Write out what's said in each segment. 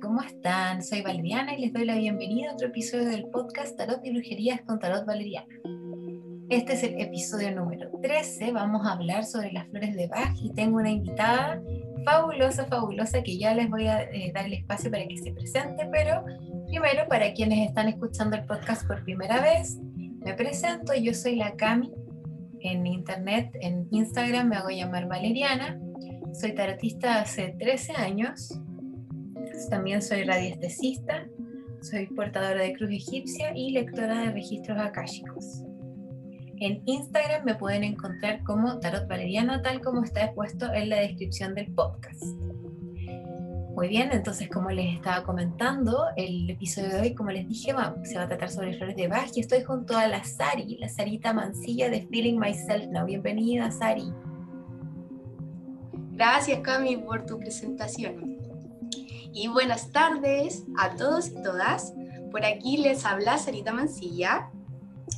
¿cómo están? Soy Valeriana y les doy la bienvenida a otro episodio del podcast Tarot y Brujerías con Tarot Valeriana. Este es el episodio número 13. Vamos a hablar sobre las flores de Bach y tengo una invitada fabulosa, fabulosa que ya les voy a eh, dar el espacio para que se presente, pero primero para quienes están escuchando el podcast por primera vez, me presento. Yo soy la Cami. En internet, en Instagram me hago llamar Valeriana. Soy tarotista hace 13 años también soy radiestesista, soy portadora de cruz egipcia y lectora de registros akáshicos. En Instagram me pueden encontrar como Tarot Valeriano, tal como está expuesto en la descripción del podcast. Muy bien, entonces como les estaba comentando, el episodio de hoy, como les dije, va, se va a tratar sobre flores de Bach y estoy junto a la Sari, la Sarita Mancilla de Feeling Myself Now. Bienvenida, Sari. Gracias, Cami, por tu presentación y buenas tardes a todos y todas. Por aquí les habla Sarita Mancilla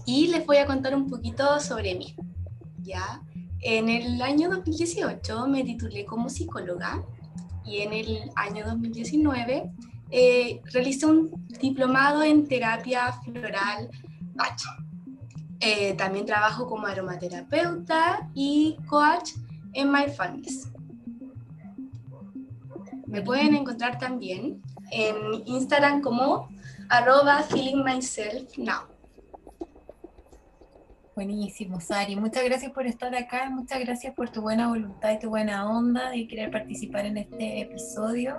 y les voy a contar un poquito sobre mí. ¿ya? En el año 2018 me titulé como psicóloga y en el año 2019 eh, realicé un diplomado en terapia floral. Eh, también trabajo como aromaterapeuta y coach en Mindfulness. Me pueden encontrar también en Instagram como arroba feeling myself now. Buenísimo, Sari. Muchas gracias por estar acá, muchas gracias por tu buena voluntad y tu buena onda de querer participar en este episodio.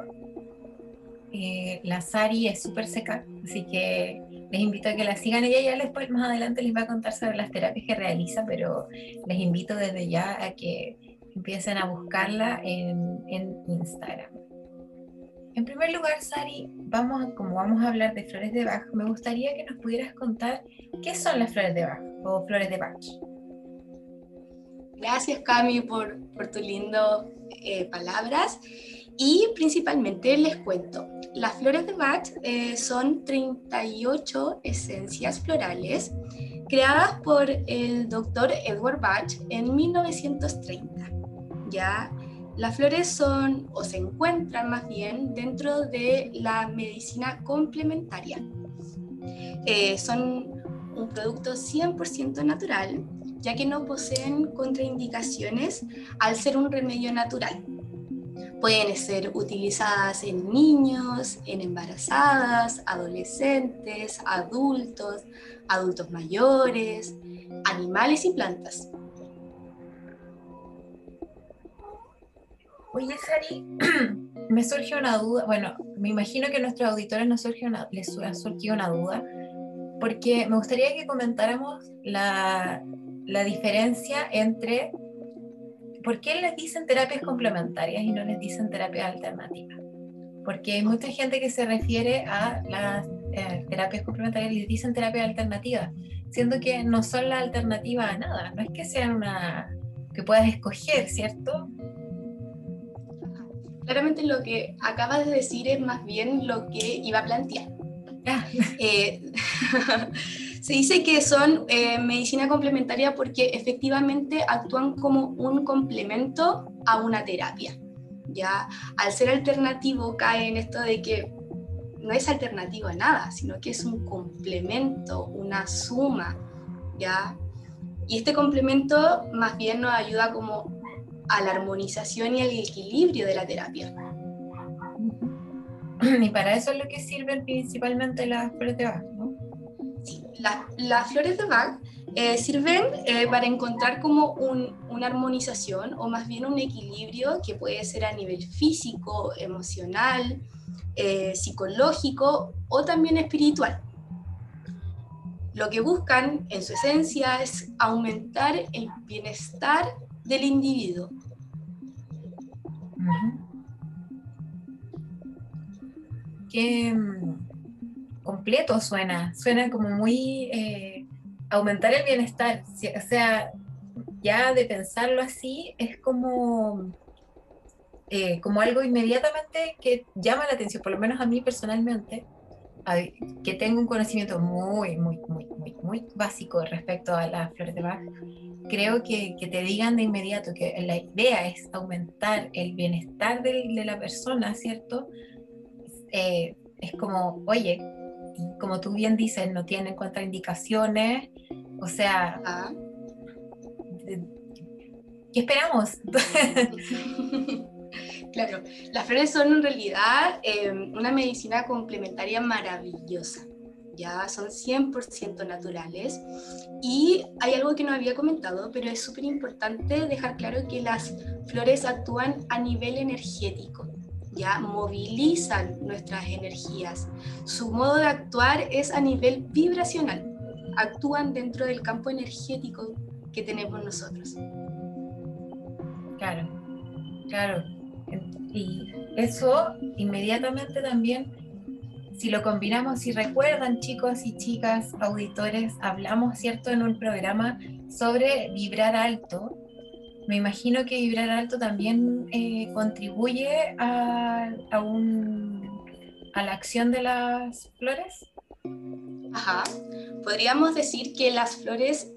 Eh, la Sari es súper seca, así que les invito a que la sigan. Ella ya después, más adelante, les va a contar sobre las terapias que realiza, pero les invito desde ya a que empiecen a buscarla en Instagram. En primer lugar, Sari, vamos, como vamos a hablar de flores de Bach, me gustaría que nos pudieras contar qué son las flores de Bach o flores de Bach. Gracias, Cami, por, por tus lindas eh, palabras. Y principalmente les cuento, las flores de Bach eh, son 38 esencias florales creadas por el doctor Edward Bach en 1930. Ya las flores son o se encuentran más bien dentro de la medicina complementaria. Eh, son un producto 100% natural, ya que no poseen contraindicaciones al ser un remedio natural. Pueden ser utilizadas en niños, en embarazadas, adolescentes, adultos, adultos mayores, animales y plantas. Oye, Sari, me surge una duda. Bueno, me imagino que a nuestros auditores nos surge una, les ha surgido una duda, porque me gustaría que comentáramos la, la diferencia entre por qué les dicen terapias complementarias y no les dicen terapias alternativas. Porque hay mucha gente que se refiere a las eh, terapias complementarias y les dicen terapias alternativas, siendo que no son la alternativa a nada. No es que sean una que puedas escoger, ¿cierto? Claramente lo que acabas de decir es más bien lo que iba a plantear. Ah. Eh, se dice que son eh, medicina complementaria porque efectivamente actúan como un complemento a una terapia. ¿ya? Al ser alternativo cae en esto de que no es alternativo a nada, sino que es un complemento, una suma. ¿ya? Y este complemento más bien nos ayuda como a la armonización y al equilibrio de la terapia. Y para eso es lo que sirven principalmente las flores de Bach, ¿no? Sí, las flores de Bach eh, sirven eh, para encontrar como una armonización o más bien un equilibrio que puede ser a nivel físico, emocional, eh, psicológico o también espiritual. Lo que buscan en su esencia es aumentar el bienestar del individuo. Qué mm, completo suena, suena como muy eh, aumentar el bienestar, o sea, ya de pensarlo así es como, eh, como algo inmediatamente que llama la atención, por lo menos a mí personalmente, que tengo un conocimiento muy, muy, muy, muy, muy básico respecto a las flores de Bach, creo que, que te digan de inmediato que la idea es aumentar el bienestar de, de la persona, ¿cierto? eh, es como, oye, como tú bien dices, no tienen contraindicaciones, o sea, ¿qué esperamos? claro, las flores son en realidad eh, una medicina complementaria maravillosa ya son 100% naturales. Y hay algo que no había comentado, pero es súper importante dejar claro que las flores actúan a nivel energético, ya movilizan nuestras energías. Su modo de actuar es a nivel vibracional, actúan dentro del campo energético que tenemos nosotros. Claro, claro. Y eso inmediatamente también si lo combinamos, si recuerdan chicos y chicas, auditores, hablamos, ¿cierto?, en un programa sobre vibrar alto. Me imagino que vibrar alto también eh, contribuye a, a, la acción de las flores. Ajá. Podríamos decir que las flores,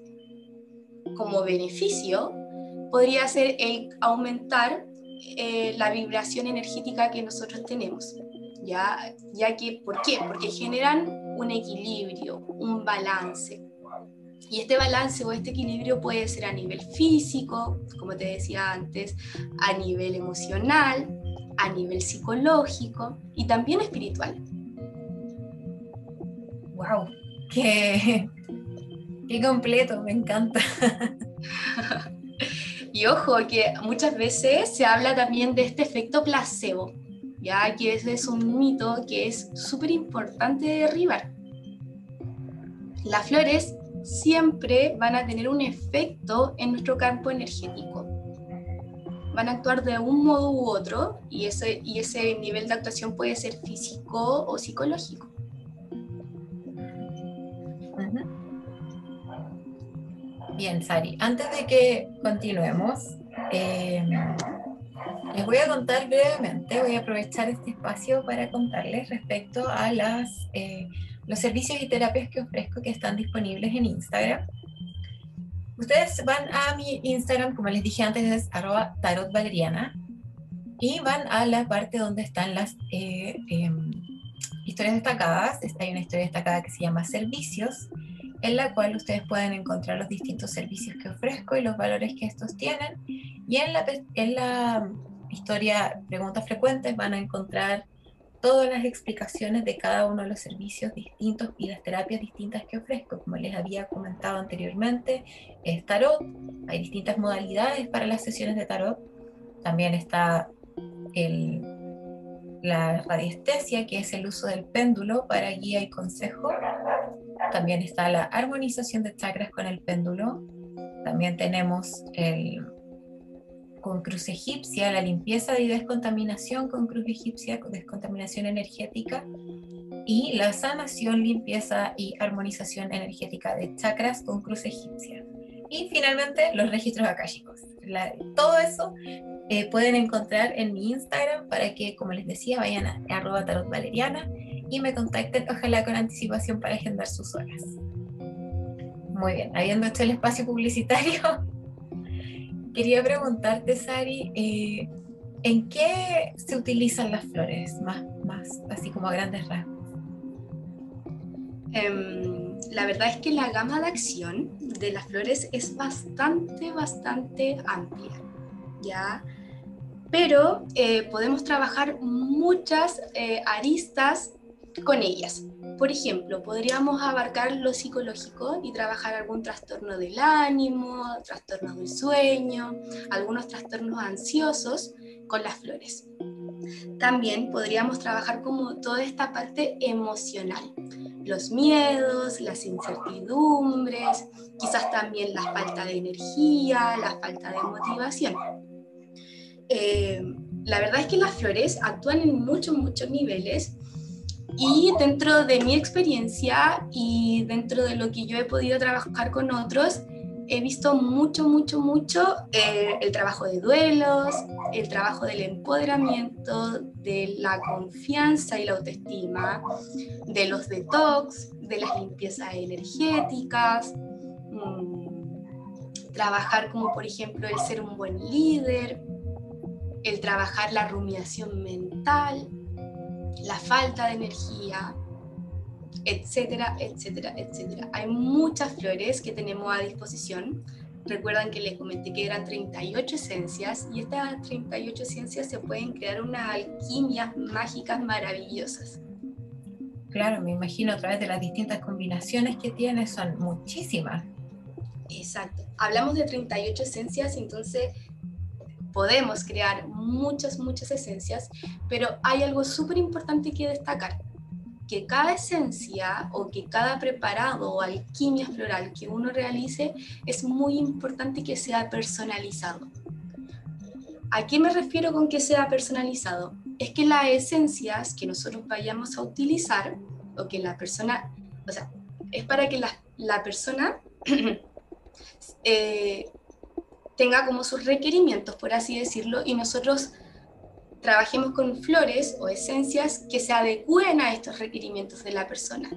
como beneficio, podría ser el aumentar eh, la vibración energética que nosotros tenemos. ¿Ya? ya que, ¿por qué? Porque generan un equilibrio, un balance. Y este balance o este equilibrio puede ser a nivel físico, como te decía antes, a nivel emocional, a nivel psicológico y también espiritual. ¡Wow! ¡Qué, qué completo! Me encanta. y ojo, que muchas veces se habla también de este efecto placebo, ya que ese es un mito que es súper importante de derribar. Las flores siempre van a tener un efecto en nuestro campo energético. Van a actuar de un modo u otro y ese, y ese nivel de actuación puede ser físico o psicológico. Bien, Sari, antes de que continuemos, eh, les voy a contar brevemente, voy a aprovechar este espacio para contarles respecto a las, eh, los servicios y terapias que ofrezco que están disponibles en Instagram. Ustedes van a mi Instagram, como les dije antes, es tarotvaleriana, y van a la parte donde están las eh, em, historias destacadas. Hay una historia destacada que se llama Servicios, en la cual ustedes pueden encontrar los distintos servicios que ofrezco y los valores que estos tienen. Y en la, en la historia Preguntas Frecuentes van a encontrar todas las explicaciones de cada uno de los servicios distintos y las terapias distintas que ofrezco. Como les había comentado anteriormente, es tarot, hay distintas modalidades para las sesiones de tarot. También está la radiestesia, que es el uso del péndulo para guía y consejo. También está la armonización de chakras con el péndulo. También tenemos el con cruz egipcia, la limpieza y descontaminación con cruz egipcia, con descontaminación energética, y la sanación, limpieza y armonización energética de chakras con cruz egipcia. Y finalmente los registros akáshicos. todo eso eh, pueden encontrar en mi Instagram para que, como les decía, vayan a, a arroba tarot valeriana y me contacten, ojalá con anticipación para agendar sus horas. Muy bien, habiendo hecho el espacio publicitario, Quería preguntarte, Sari, eh, ¿en qué se utilizan las flores? Más, más así como a grandes rasgos. Em, la verdad es que la gama de acción de las flores es bastante, bastante amplia, ¿ya? Pero eh, podemos trabajar muchas eh, aristas con ellas. Por ejemplo, podríamos abarcar lo psicológico y trabajar algún trastorno del ánimo, trastorno del sueño, algunos trastornos ansiosos con las flores. También podríamos trabajar como toda esta parte emocional, los miedos, las incertidumbres, quizás también la falta de energía, la falta de motivación. Eh, la verdad es que las flores actúan en muchos, muchos niveles y dentro de mi experiencia y dentro de lo que yo he podido trabajar con otros, he visto mucho, mucho, mucho eh, el trabajo de duelos, el trabajo del empoderamiento, de la confianza y la autoestima, de los detox, de las limpiezas energéticas, mm, trabajar como por ejemplo el ser un buen líder, el trabajar la rumiación mental, la falta de energía, etcétera, etcétera, etcétera. Hay muchas flores que tenemos a disposición. Recuerdan que les comenté que eran 38 esencias y estas 38 esencias se pueden crear unas alquimias mágicas maravillosas. Claro, me imagino a través de las distintas combinaciones que tiene, son muchísimas. Exacto. Hablamos de 38 esencias, entonces podemos crear muchas, muchas esencias, pero hay algo súper importante que destacar que cada esencia o que cada preparado o alquimia floral que uno realice es muy importante que sea personalizado. ¿A qué me refiero con que sea personalizado? Es que las esencias que nosotros vayamos a utilizar o que la persona, o sea, es para que la, la persona eh, tenga como sus requerimientos, por así decirlo, y nosotros trabajemos con flores o esencias que se adecúen a estos requerimientos de la persona.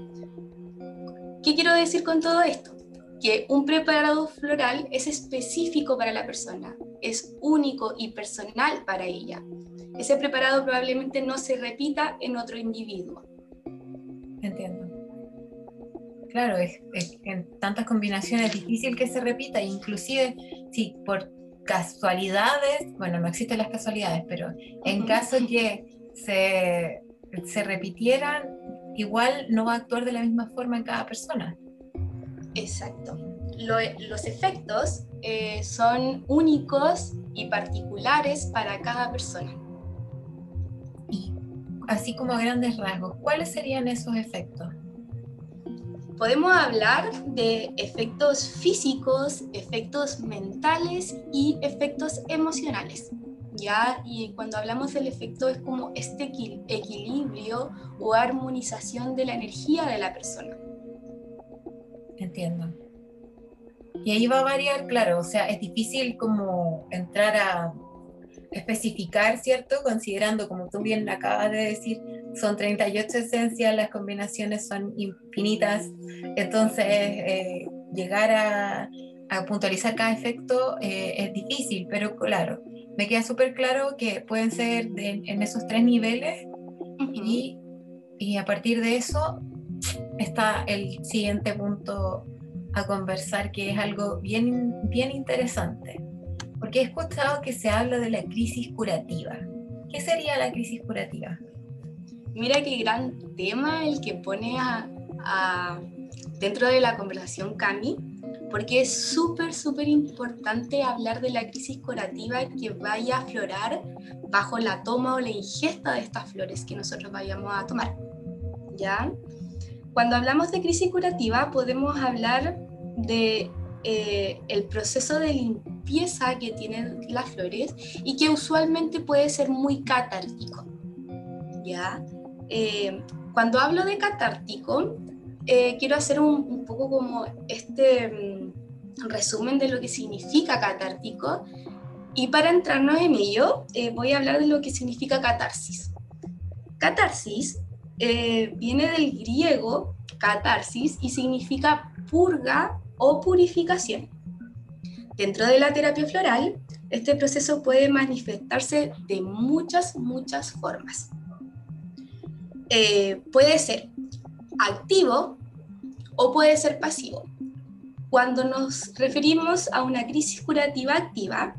¿Qué quiero decir con todo esto? Que un preparado floral es específico para la persona, es único y personal para ella. Ese preparado probablemente no se repita en otro individuo. Entiendo. Claro, es, en tantas combinaciones es difícil que se repita, inclusive si por casualidades, bueno, no existen las casualidades, pero en caso que se, se repitieran, igual no va a actuar de la misma forma en cada persona. Exacto. los efectos eh, son únicos y particulares para cada persona. Y así como a grandes rasgos, ¿cuáles serían esos efectos? Podemos hablar de efectos físicos, efectos mentales y efectos emocionales. ¿ya? Y cuando hablamos del efecto es como este equilibrio o armonización de la energía de la persona. Entiendo. Y ahí va a variar, claro, o sea, es difícil como entrar a especificar, ¿cierto? Considerando, como tú bien acabas de decir, son 38 esencias, las combinaciones son infinitas, entonces eh, llegar a, puntualizar cada efecto eh, es difícil, pero claro, me queda súper claro que pueden ser en esos tres niveles y, y a partir de eso está el siguiente punto a conversar, que es algo bien, bien interesante porque he escuchado que se habla de la crisis curativa. ¿Qué sería la crisis curativa? Mira qué gran tema el que pone a, dentro de la conversación Cami, porque es súper, súper importante hablar de la crisis curativa que vaya a aflorar bajo la toma o la ingesta de estas flores que nosotros vayamos a tomar. ¿Ya? Cuando hablamos de crisis curativa podemos hablar de eh, el proceso de limpieza que tienen las flores y que usualmente puede ser muy catártico. ¿ya? Eh, cuando hablo de catártico, eh, quiero hacer un, poco como este mm, resumen de lo que significa catártico y para entrarnos en ello voy a hablar de lo que significa catarsis. Catarsis viene del griego catarsis y significa purga o purificación. Dentro de la terapia floral, este proceso puede manifestarse de muchas, muchas formas. Eh, puede ser activo o puede ser pasivo. Cuando nos referimos a una crisis curativa activa,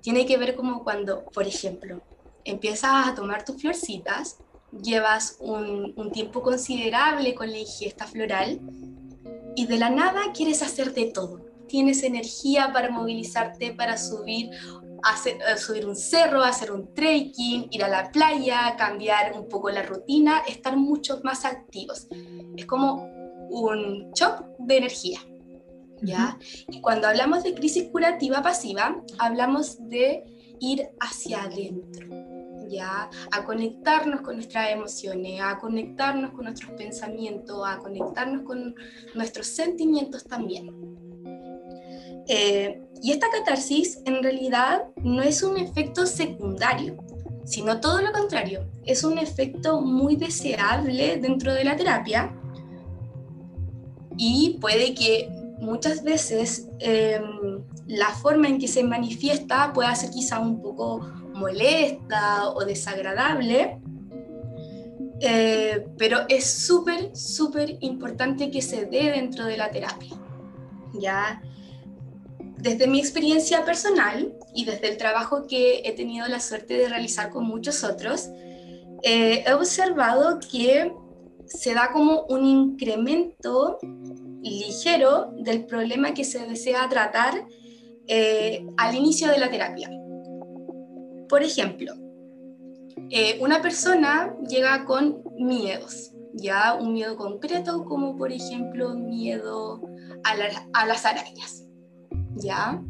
tiene que ver como cuando, por ejemplo, empiezas a tomar tus florcitas, llevas un, un tiempo considerable con la ingesta floral y de la nada quieres hacer de todo. Tienes energía para movilizarte, para subir, hacer, eh, subir un cerro, hacer un trekking, ir a la playa, cambiar un poco la rutina, estar mucho más activos. Es como un shock de energía. ¿ya? Y cuando hablamos de crisis curativa pasiva, hablamos de ir hacia adentro a conectarnos con nuestras emociones, a conectarnos con nuestros pensamientos, a conectarnos con nuestros sentimientos también. Eh, y esta catarsis en realidad no es un efecto secundario, sino todo lo contrario, es un efecto muy deseable dentro de la terapia y puede que muchas veces em, la forma en que se manifiesta pueda ser quizá un poco molesta o desagradable, Eh, pero es súper, súper importante que se dé dentro de la terapia. Ya, desde mi experiencia personal y desde el trabajo que he tenido la suerte de realizar con muchos otros, eh, he observado que se da como un incremento ligero del problema que se desea tratar eh, al inicio de la terapia. Por ejemplo, eh, una persona llega con miedos, ya un miedo concreto como por ejemplo miedo a, a las arañas, ya.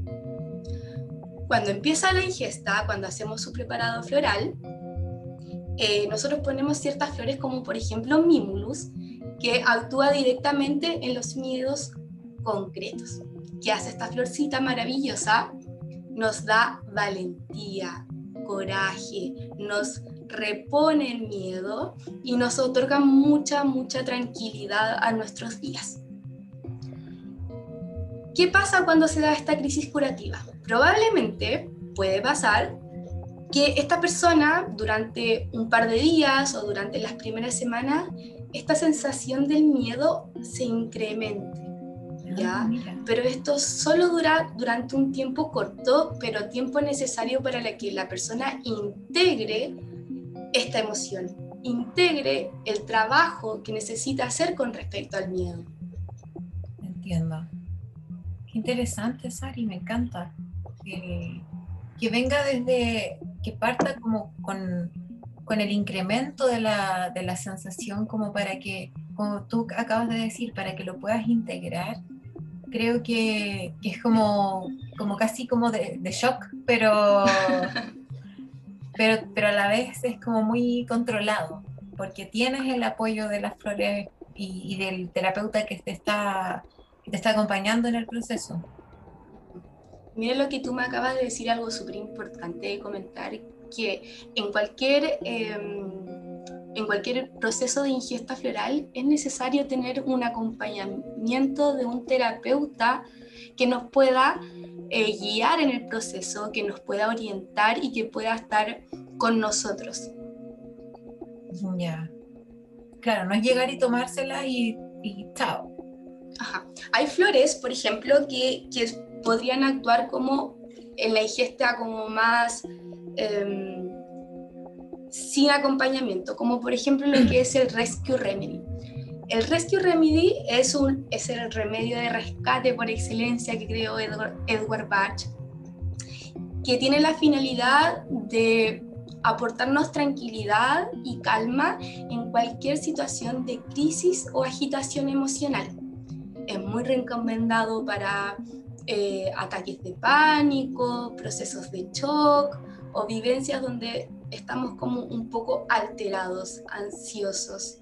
Cuando empieza la ingesta, cuando hacemos su preparado floral, eh, nosotros ponemos ciertas flores como por ejemplo Mimulus, que actúa directamente en los miedos concretos. ¿Qué hace esta florcita maravillosa? Nos da valentía, coraje, nos repone el miedo y nos otorga mucha, mucha tranquilidad a nuestros días. ¿Qué pasa cuando se da esta crisis curativa? Probablemente puede pasar que esta persona durante un par de días o durante las primeras semanas, esta sensación del miedo se incremente. ¿ya? Ah, pero esto solo dura durante un tiempo corto, pero tiempo necesario para que la persona integre esta emoción, integre el trabajo que necesita hacer con respecto al miedo. Entiendo. Interesante, Sari, me encanta. que venga desde que parta como con, con el incremento de la, de la, sensación como para que, como tú acabas de decir, para que lo puedas integrar, creo que, que es como, como casi como de, de shock, pero, pero, pero a la vez es como muy controlado, porque tienes el apoyo de las flores y, y del terapeuta que te está, que te está acompañando en el proceso. Mira lo que tú me acabas de decir, algo súper importante de comentar, que en cualquier, em, en cualquier proceso de ingesta floral es necesario tener un acompañamiento de un terapeuta que nos pueda eh, guiar en el proceso, que nos pueda orientar y que pueda estar con nosotros. Ya. Claro, no es llegar y tomársela y, y chao. Ajá. Hay flores, por ejemplo, que, que podrían actuar como en la ingesta como más em, sin acompañamiento, como por ejemplo lo que es el Rescue Remedy. El Rescue Remedy es, un, el remedio de rescate por excelencia que creó Edward, Edward Bach, que tiene la finalidad de aportarnos tranquilidad y calma en cualquier situación de crisis o agitación emocional. Es muy recomendado para eh, ataques de pánico, procesos de shock o vivencias donde estamos como un poco alterados, ansiosos.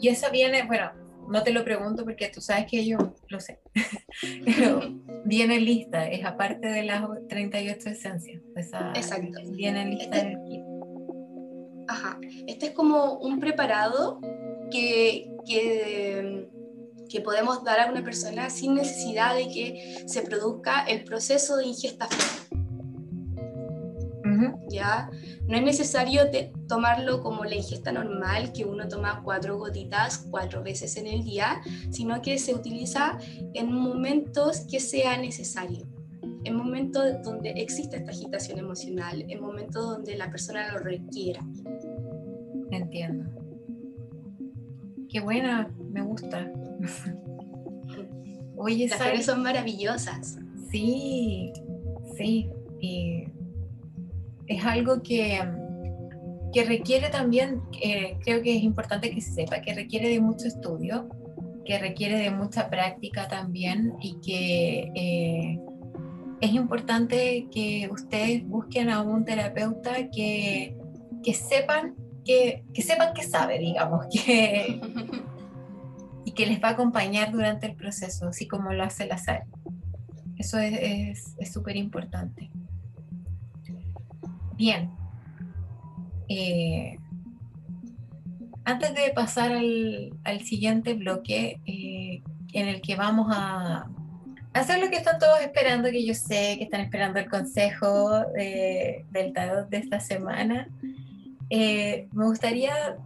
y esa viene, bueno, no te lo pregunto porque tú sabes que yo lo sé, pero viene lista, es aparte de las 38 esencias. Exacto. Viene lista este, kit. Ajá, este es como un preparado que, que que podemos dar a una persona sin necesidad de que se produzca el proceso de ingesta ¿Ya? No es necesario tomarlo como la ingesta normal, que uno toma cuatro gotitas cuatro veces en el día, sino que se utiliza en momentos que sea necesario, en momentos donde existe esta agitación emocional, en momentos donde la persona lo requiera. Entiendo. Qué buena, me gusta. Oye, Las flores son maravillosas. Sí, sí. Y es algo que, que requiere también, eh, creo que es importante que se sepa, que requiere de mucho estudio, que requiere de mucha práctica también y que eh, es importante que ustedes busquen a un terapeuta que, que sepan que, sepan que sabe, digamos, que, y que les va a acompañar durante el proceso, así como lo hace la SAR. Eso es súper importante. Bien. Eh, antes de pasar al, siguiente bloque, eh, en el que vamos a, hacer lo que están todos esperando, que yo sé que están esperando el consejo del tarot de esta semana. Eh, me gustaría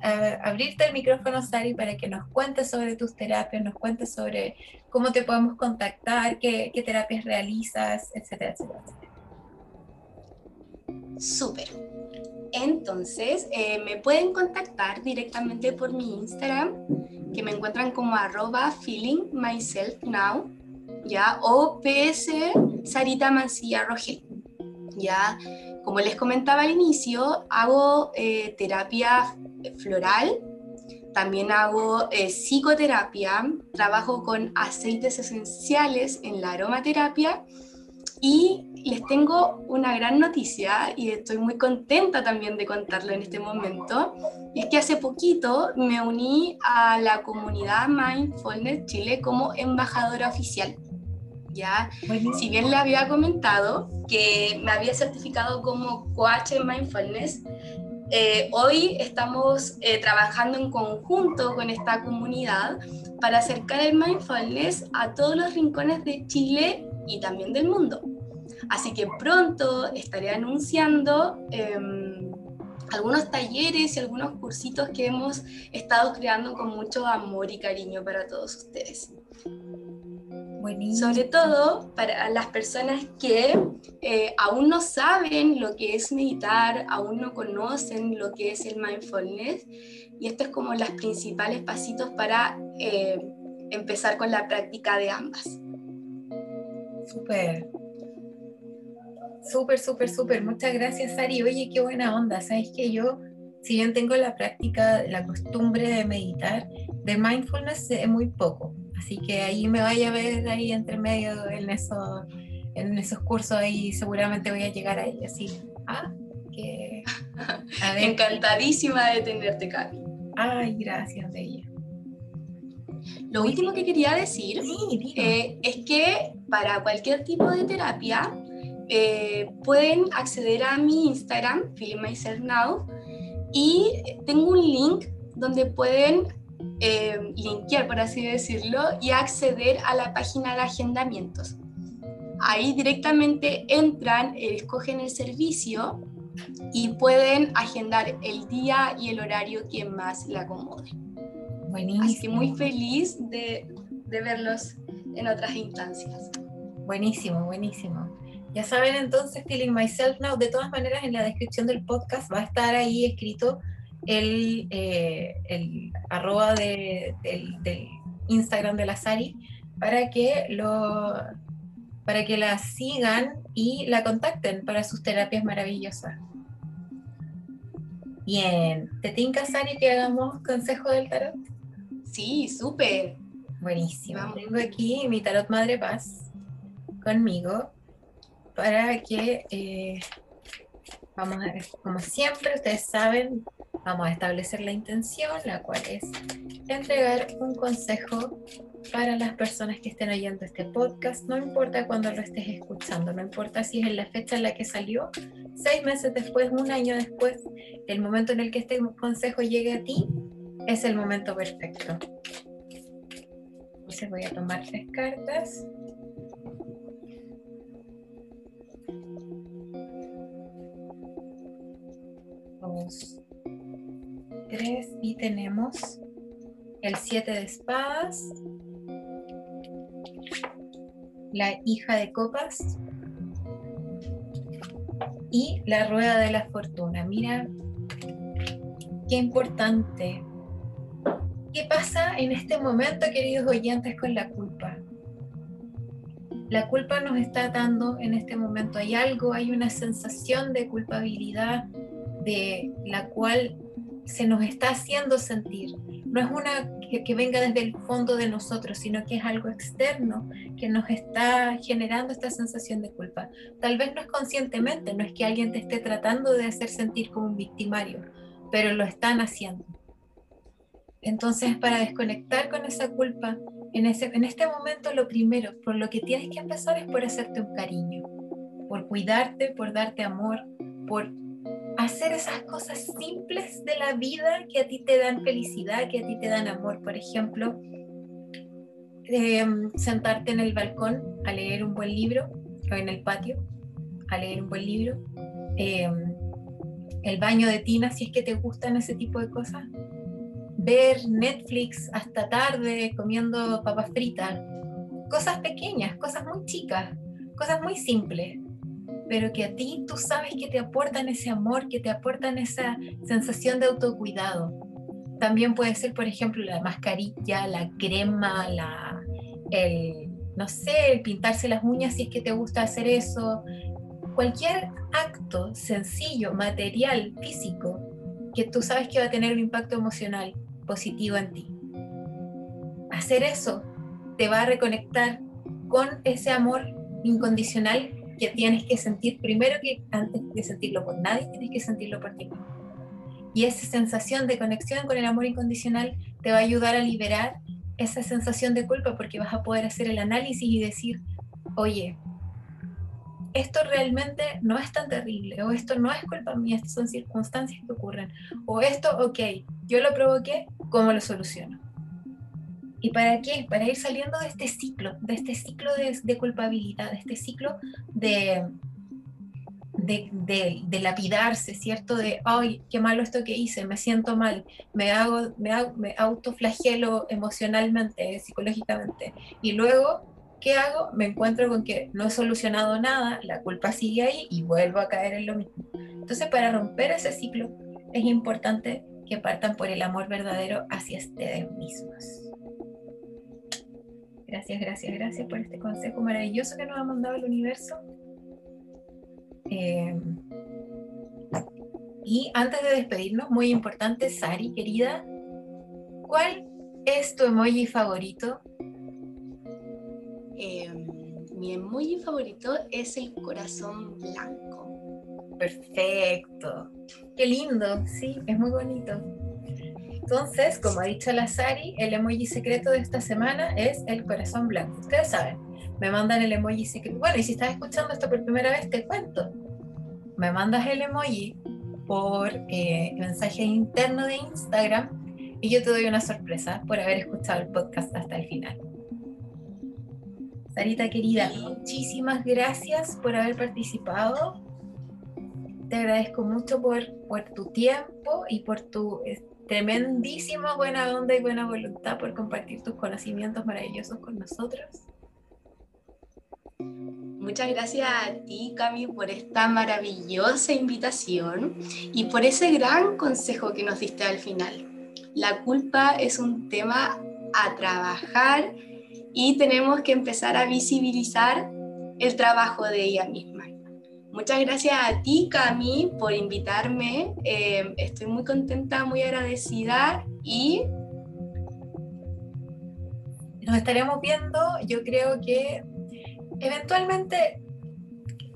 abrirte el micrófono, Sari, para que nos cuentes sobre tus terapias, nos cuentes sobre cómo te podemos contactar, qué, terapias realizas, etcétera, etcétera. Súper. Entonces, eh, me pueden contactar directamente por mi Instagram, que me encuentran como arroba feeling myself now, ya, o ps Sarita Mancilla Rogel, ya. Como les comentaba al inicio, hago eh, terapia floral, también hago eh, psicoterapia, trabajo con aceites esenciales en la aromaterapia y les tengo una gran noticia y estoy muy contenta también de contarlo en este momento. Y es que hace poquito me uní a la comunidad Mindfulness Chile como embajadora oficial. ¿Ya? Si bien le había comentado que me había certificado como coach en mindfulness, eh, hoy estamos eh, trabajando en conjunto con esta comunidad para acercar el mindfulness a todos los rincones de Chile y también del mundo. Así que pronto estaré anunciando em, algunos talleres y algunos cursitos que hemos estado creando con mucho amor y cariño para todos ustedes. Sobre todo para las personas que eh, aún no saben lo que es meditar, aún no conocen lo que es el mindfulness. Y esto es como los principales pasitos para eh, empezar con la práctica de ambas. Súper. Súper, súper, súper. Muchas gracias, Sari. Oye, qué buena onda. Sabes que yo, si bien tengo la práctica, la costumbre de meditar, de mindfulness es muy poco Así que ahí me vaya a ver ahí entre medio en, eso, en esos cursos ahí seguramente voy a llegar ahí así. Ah, que... Encantadísima de tenerte, Cami. Ay, gracias, Bella. Lo último que quería decir eh, es que para cualquier tipo de terapia eh, pueden acceder a mi Instagram, Myself Now, y tengo un link donde pueden eh, linkear, por así decirlo, y acceder a la página de agendamientos. Ahí directamente entran, escogen el servicio y pueden agendar el día y el horario que más le acomode. Buenísimo. Así que muy feliz de, de verlos en otras instancias. Buenísimo, buenísimo. Ya saben entonces, Feeling Myself Now, de todas maneras en la descripción del podcast va a estar ahí escrito el, eh, el arroba de, del, Instagram de la Sari para que, lo, para que la sigan y la contacten para sus terapias maravillosas. Bien, ¿te tinca Sari que hagamos consejo del tarot? Sí, súper. Buenísimo. Tengo aquí mi tarot Madre Paz conmigo para que, eh, vamos a como siempre, ustedes saben, Vamos a establecer la intención, la cual es entregar un consejo para las personas que estén oyendo este podcast, no importa cuándo lo estés escuchando, no importa si es en la fecha en la que salió, seis meses después, un año después, el momento en el que este consejo llegue a ti, es el momento perfecto. Entonces voy a tomar tres cartas. Vamos y tenemos el 7 de espadas, la hija de copas y la rueda de la fortuna. Mira, qué importante. ¿Qué pasa en este momento, queridos oyentes, con la culpa? La culpa nos está dando en este momento. Hay algo, hay una sensación de culpabilidad de la cual se nos está haciendo sentir. No es una que, venga desde el fondo de nosotros, sino que es algo externo que nos está generando esta sensación de culpa. Tal vez no es conscientemente, no es que alguien te esté tratando de hacer sentir como un victimario, pero lo están haciendo. Entonces, para desconectar con esa culpa, en, ese, en este momento lo primero, por lo que tienes que empezar es por hacerte un cariño, por cuidarte, por darte amor, por hacer esas cosas simples de la vida que a ti te dan felicidad, que a ti te dan amor. Por ejemplo, em, sentarte en el balcón a leer un buen libro o en el patio a leer un buen libro. Em, el baño de tina, si es que te gustan ese tipo de cosas. Ver Netflix hasta tarde comiendo papas fritas. Cosas pequeñas, cosas muy chicas, cosas muy simples, pero que a ti tú sabes que te aportan ese amor, que te aportan esa sensación de autocuidado. También puede ser, por ejemplo, la mascarilla, la crema, la, el, no sé, el pintarse las uñas si es que te gusta hacer eso. Cualquier acto sencillo, material, físico, que tú sabes que va a tener un impacto emocional positivo en ti. Hacer eso te va a reconectar con ese amor incondicional que tienes que sentir primero que antes de sentirlo por nadie, tienes que sentirlo por ti mismo. Y esa sensación de conexión con el amor incondicional te va a ayudar a liberar esa sensación de culpa porque vas a poder hacer el análisis y decir, oye, esto realmente no es tan terrible, o esto no es culpa mía, estas son circunstancias que ocurren, o esto, ok, yo lo provoqué, ¿cómo lo soluciono? ¿Y para qué? Para ir saliendo de este ciclo, de este ciclo de, culpabilidad, de este ciclo de, de, lapidarse, ¿cierto? De, ay, qué malo esto que hice, me siento mal, me, hago, me, hago, me autoflagelo emocionalmente, psicológicamente. Y luego, ¿qué hago? Me encuentro con que no he solucionado nada, la culpa sigue ahí y vuelvo a caer en lo mismo. Entonces, para romper ese ciclo, es importante que partan por el amor verdadero hacia ustedes mismos. Gracias, gracias, gracias por este consejo maravilloso que nos ha mandado el universo. Eh, y antes de despedirnos, muy importante, Sari, querida, ¿cuál es tu emoji favorito? Em, mi emoji favorito es el corazón blanco. Perfecto. Qué lindo, sí, es muy bonito. Entonces, como ha dicho la Sari, el emoji secreto de esta semana es el corazón blanco. Ustedes saben, me mandan el emoji secreto. Bueno, y si estás escuchando esto por primera vez, te cuento. Me mandas el emoji por eh, mensaje interno de Instagram y yo te doy una sorpresa por haber escuchado el podcast hasta el final. Sarita querida, muchísimas gracias por haber participado. Te agradezco mucho por, por tu tiempo y por tu tremendísima buena onda y buena voluntad por compartir tus conocimientos maravillosos con nosotros. Muchas gracias a ti, Cami, por esta maravillosa invitación y por ese gran consejo que nos diste al final. La culpa es un tema a trabajar y tenemos que empezar a visibilizar el trabajo de ella misma. Muchas gracias a ti, Cami, por invitarme. Eh, estoy muy contenta, muy agradecida y... Nos estaremos viendo, yo creo que eventualmente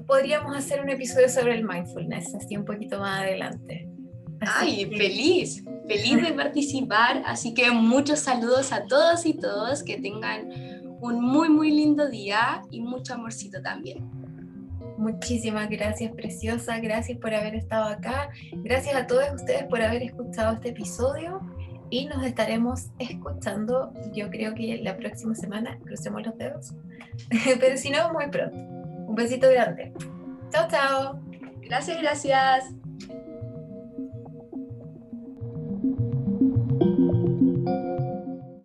podríamos hacer un episodio sobre el mindfulness, así un poquito más adelante. Ay, feliz, feliz de participar. Así que muchos saludos a todos y todos, que tengan un muy, muy lindo día y mucho amorcito también. Muchísimas gracias, preciosa. Gracias por haber estado acá. Gracias a todos ustedes por haber escuchado este episodio. Y nos estaremos escuchando, yo creo que la próxima semana, crucemos los dedos. Pero si no, muy pronto. Un besito grande. Chao, chao. Gracias, gracias.